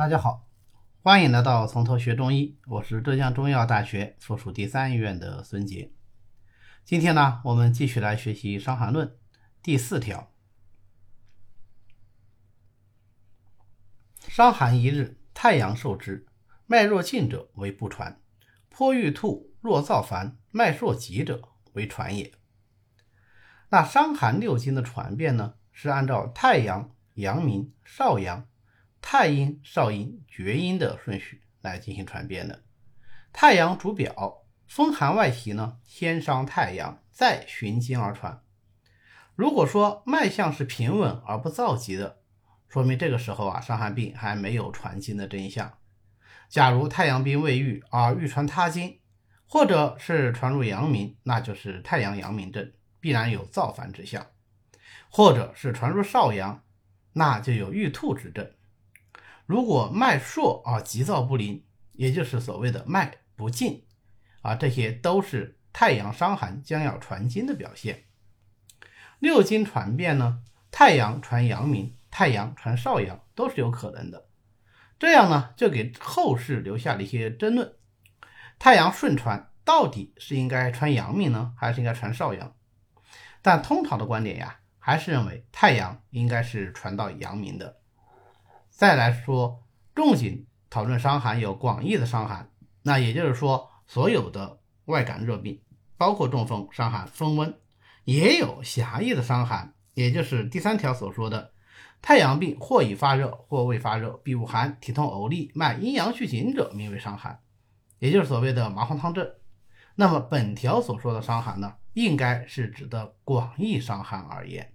大家好，欢迎来到从头学中医，我是浙江中医药大学附属第三医院的孙杰。今天呢，我们继续来学习《伤寒论》第四条：伤寒一日，太阳受之，脉若静者为不传；颇欲吐，若燥烦，脉若急者为传也。那伤寒六经的传变呢，是按照太阳、阳明、少阳。太阴、少阴、厥阴的顺序来进行传变的。太阳主表，风寒外袭呢，先伤太阳，再循经而传。如果说脉象是平稳而不躁急的，说明这个时候啊，伤寒病还没有传经的征象。假如太阳病未愈而欲传他经，或者是传入阳明，那就是太阳阳明症，必然有造反之象；或者是传入少阳，那就有欲吐之症。如果脉数啊急躁不灵，也就是所谓的脉不静啊，这些都是太阳伤寒将要传经的表现。六经传变呢，太阳传阳明，太阳传少阳都是有可能的。这样呢，就给后世留下了一些争论：太阳顺传到底是应该传阳明呢，还是应该传少阳？但通常的观点呀，还是认为太阳应该是传到阳明的。再来说，重景讨论伤寒有广义的伤寒，那也就是说，所有的外感热病，包括中风伤寒、风温，也有狭义的伤寒，也就是第三条所说的太阳病或已发热或未发热，必恶寒，体痛呕利，脉阴阳虚紧者，名为伤寒，也就是所谓的麻黄汤症。那么本条所说的伤寒呢，应该是指的广义伤寒而言。